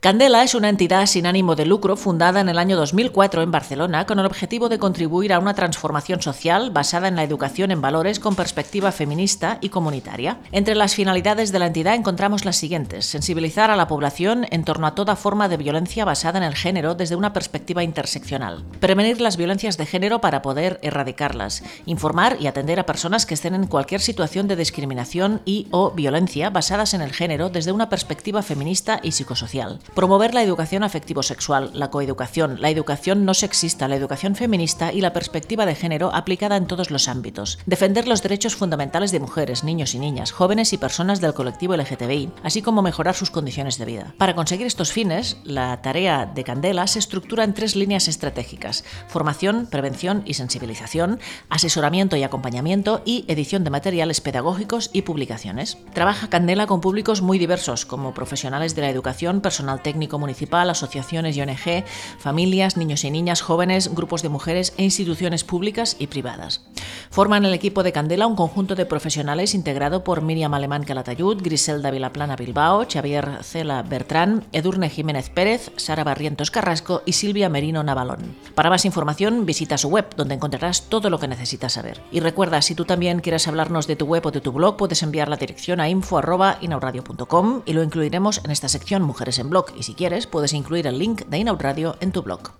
Candela es una entidad sin ánimo de lucro fundada en el año 2004 en Barcelona con el objetivo de contribuir a una transformación social basada en la educación en valores con perspectiva feminista y comunitaria. Entre las finalidades de la entidad encontramos las siguientes. Sensibilizar a la población en torno a toda forma de violencia basada en el género desde una perspectiva interseccional. Prevenir las violencias de género para poder erradicarlas. Informar y atender a personas que estén en cualquier situación de discriminación y o violencia basadas en el género desde una perspectiva feminista y psicosocial Promover la educación afectivo-sexual, la coeducación, la educación no sexista, la educación feminista y la perspectiva de género aplicada en todos los ámbitos. Defender los derechos fundamentales de mujeres, niños y niñas, jóvenes y personas del colectivo LGTBI, así como mejorar sus condiciones de vida. Para conseguir estos fines, la tarea de Candela se estructura en tres líneas estratégicas: formación, prevención y sensibilización, asesoramiento y acompañamiento y edición de materiales pedagógicos y publicaciones. Trabaja Candela con públicos muy diversos, como profesionales de la educación, personal técnico municipal, asociaciones y ONG, familias, niños y niñas, jóvenes, grupos de mujeres e instituciones públicas y privadas. Forman el equipo de Candela un conjunto de profesionales integrado por Miriam Alemán Calatayud, Griselda Vilaplana Bilbao, Xavier Cela Bertrán, Edurne Jiménez Pérez, Sara Barrientos Carrasco y Silvia Merino Navalón. Para más información, visita su web, donde encontrarás todo lo que necesitas saber. Y recuerda, si tú también quieres hablarnos de tu web o de tu blog, puedes enviar la dirección a info.inauradio.com y lo incluiremos en esta sección Mujeres en Blog y si quieres puedes incluir el link de Inaud Radio en tu blog.